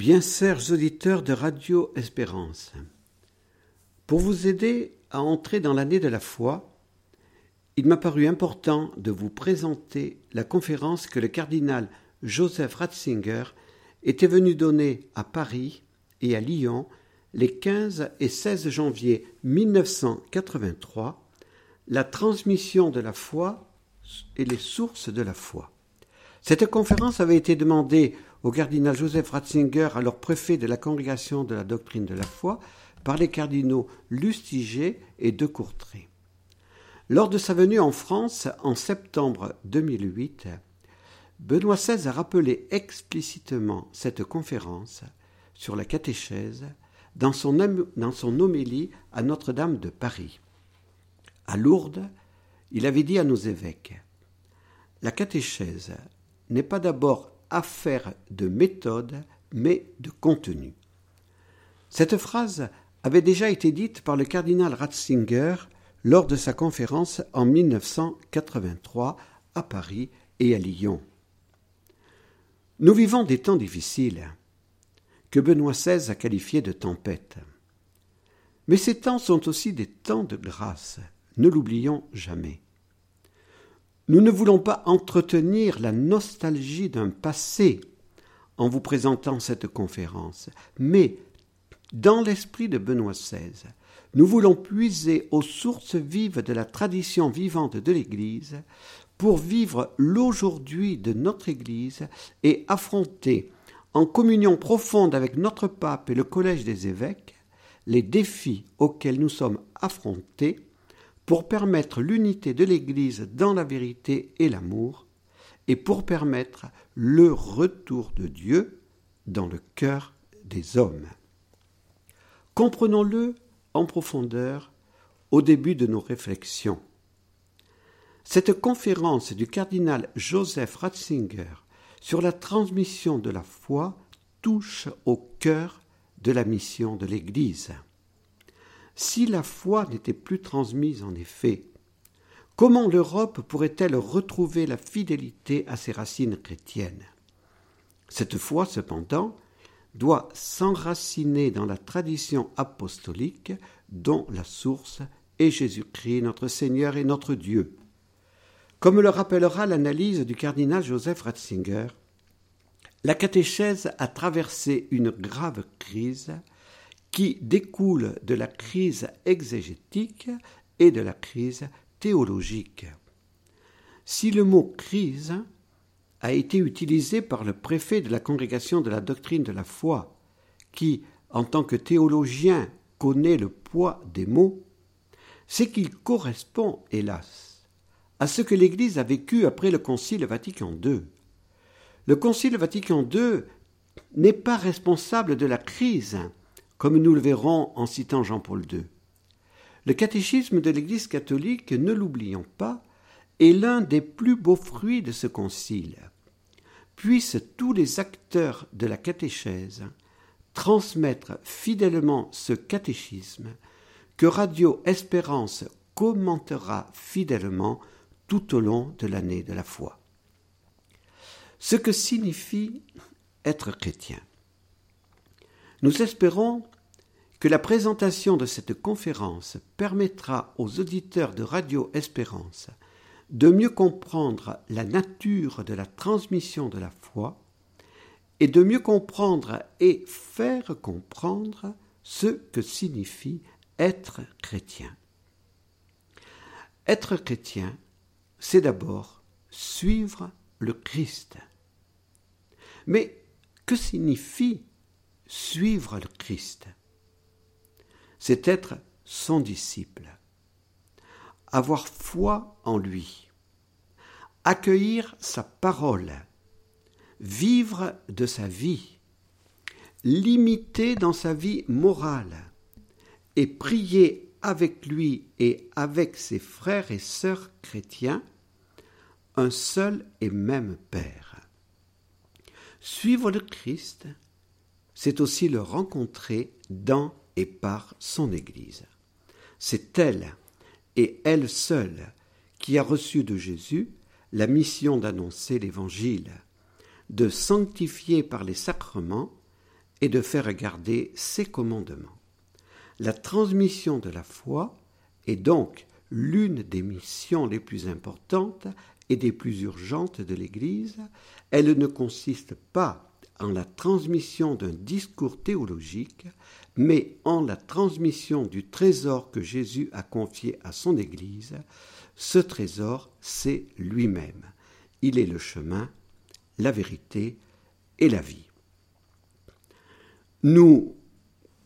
Bien chers auditeurs de Radio Espérance, pour vous aider à entrer dans l'année de la foi, il m'a paru important de vous présenter la conférence que le cardinal Joseph Ratzinger était venu donner à Paris et à Lyon les 15 et 16 janvier 1983, la transmission de la foi et les sources de la foi. Cette conférence avait été demandée au cardinal Joseph Ratzinger, alors préfet de la congrégation de la doctrine de la foi, par les cardinaux Lustiger et de Courtrai. Lors de sa venue en France en septembre 2008, Benoît XVI a rappelé explicitement cette conférence sur la catéchèse dans son, dans homélie à Notre-Dame de Paris. À Lourdes, il avait dit à nos évêques La catéchèse n'est pas d'abord affaire de méthode, mais de contenu. Cette phrase avait déjà été dite par le cardinal Ratzinger lors de sa conférence en 1983 à Paris et à Lyon. Nous vivons des temps difficiles que Benoît XVI a qualifiés de tempête. Mais ces temps sont aussi des temps de grâce, ne l'oublions jamais. Nous ne voulons pas entretenir la nostalgie d'un passé en vous présentant cette conférence, mais dans l'esprit de Benoît XVI, nous voulons puiser aux sources vives de la tradition vivante de l'Église pour vivre l'aujourd'hui de notre Église et affronter, en communion profonde avec notre pape et le collège des évêques, les défis auxquels nous sommes affrontés pour permettre l'unité de l'Église dans la vérité et l'amour, et pour permettre le retour de Dieu dans le cœur des hommes. Comprenons-le en profondeur au début de nos réflexions. Cette conférence du cardinal Joseph Ratzinger sur la transmission de la foi touche au cœur de la mission de l'Église. Si la foi n'était plus transmise en effet, comment l'Europe pourrait-elle retrouver la fidélité à ses racines chrétiennes? Cette foi, cependant, doit s'enraciner dans la tradition apostolique dont la source est Jésus-Christ, notre Seigneur et notre Dieu. Comme le rappellera l'analyse du cardinal Joseph Ratzinger, la catéchèse a traversé une grave crise qui découle de la crise exégétique et de la crise théologique. Si le mot crise a été utilisé par le préfet de la congrégation de la doctrine de la foi, qui, en tant que théologien, connaît le poids des mots, c'est qu'il correspond, hélas, à ce que l'Église a vécu après le Concile Vatican II. Le Concile Vatican II n'est pas responsable de la crise comme nous le verrons en citant Jean-Paul II. Le catéchisme de l'Église catholique, ne l'oublions pas, est l'un des plus beaux fruits de ce concile. Puissent tous les acteurs de la catéchèse transmettre fidèlement ce catéchisme que Radio Espérance commentera fidèlement tout au long de l'année de la foi. Ce que signifie être chrétien? Nous espérons que la présentation de cette conférence permettra aux auditeurs de Radio Espérance de mieux comprendre la nature de la transmission de la foi et de mieux comprendre et faire comprendre ce que signifie être chrétien. Être chrétien, c'est d'abord suivre le Christ. Mais que signifie suivre le Christ, c'est être son disciple, avoir foi en lui, accueillir sa parole, vivre de sa vie, l'imiter dans sa vie morale et prier avec lui et avec ses frères et sœurs chrétiens un seul et même Père. Suivre le Christ, c'est aussi le rencontrer dans et par son Église. C'est elle, et elle seule, qui a reçu de Jésus la mission d'annoncer l'Évangile, de sanctifier par les sacrements et de faire garder ses commandements. La transmission de la foi est donc l'une des missions les plus importantes et des plus urgentes de l'Église. Elle ne consiste pas en la transmission d'un discours théologique, mais en la transmission du trésor que Jésus a confié à son Église. Ce trésor, c'est lui-même. Il est le chemin, la vérité et la vie. Nous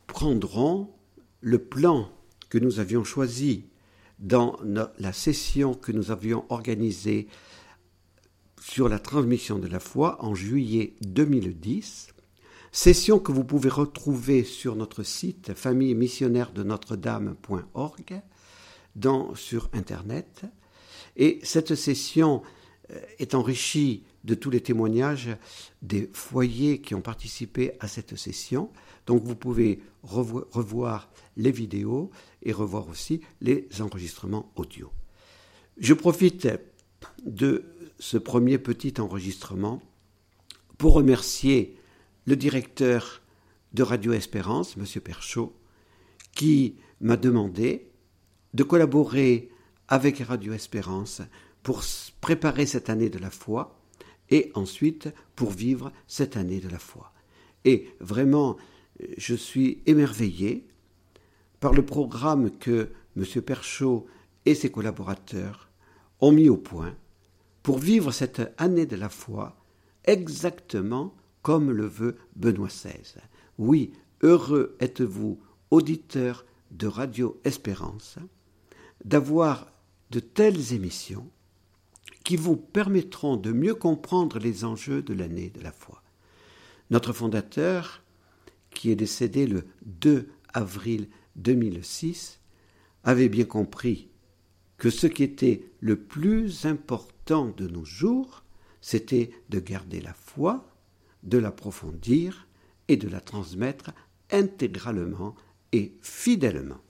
prendrons le plan que nous avions choisi dans la session que nous avions organisée sur la transmission de la foi en juillet 2010, session que vous pouvez retrouver sur notre site famille missionnaire de Notre-Dame.org sur Internet. Et cette session euh, est enrichie de tous les témoignages des foyers qui ont participé à cette session. Donc vous pouvez revoir les vidéos et revoir aussi les enregistrements audio. Je profite de ce premier petit enregistrement pour remercier le directeur de Radio Espérance, M. Perchaud, qui m'a demandé de collaborer avec Radio Espérance pour préparer cette année de la foi et ensuite pour vivre cette année de la foi. Et vraiment, je suis émerveillé par le programme que M. Perchaud et ses collaborateurs ont mis au point pour vivre cette année de la foi exactement comme le veut Benoît XVI. Oui, heureux êtes-vous, auditeurs de Radio Espérance, d'avoir de telles émissions qui vous permettront de mieux comprendre les enjeux de l'année de la foi. Notre fondateur, qui est décédé le 2 avril 2006, avait bien compris que ce qui était le plus important de nos jours, c'était de garder la foi, de l'approfondir et de la transmettre intégralement et fidèlement.